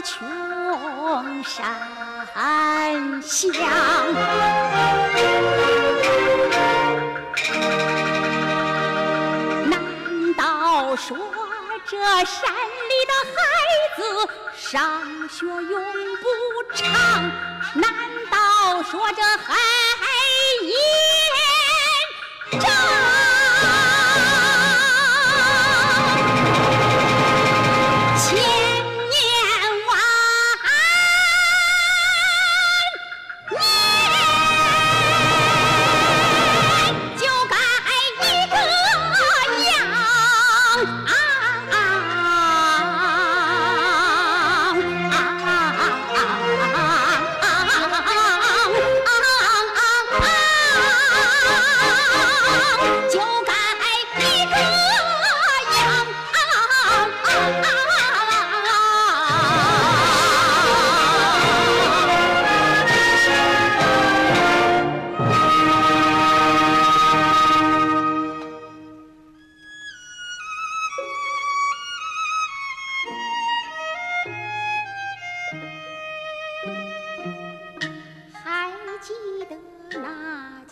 穷山乡。难道说这山里的孩子上学用不长？难道说这孩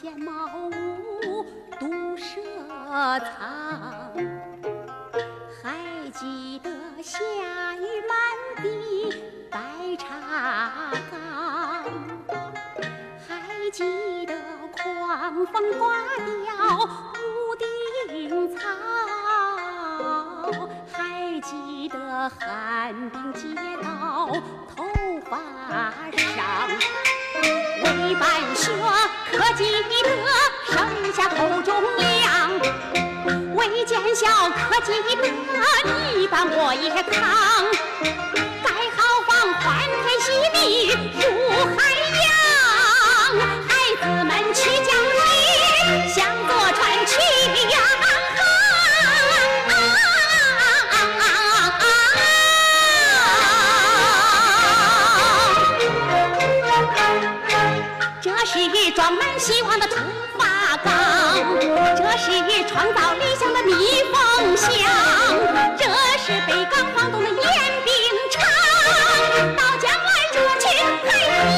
间茅屋毒蛇藏，还记得下雨满地白茶缸，还记得狂风刮掉屋顶草，还记得寒冰结到头发上。说可记得剩下口中粮，未见笑可记得你把我也扛，盖好房欢天喜地是装满希望的出发岗，这是创造理想的逆风箱，这是北港晃动的烟饼厂。到将来这群孩子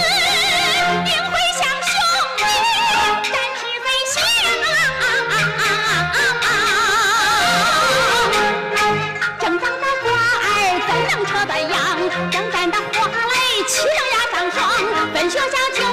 定会像雄鹰展翅飞翔。正当的花儿怎能扯断秧？正旦的花蕾岂能压上霜？本学校就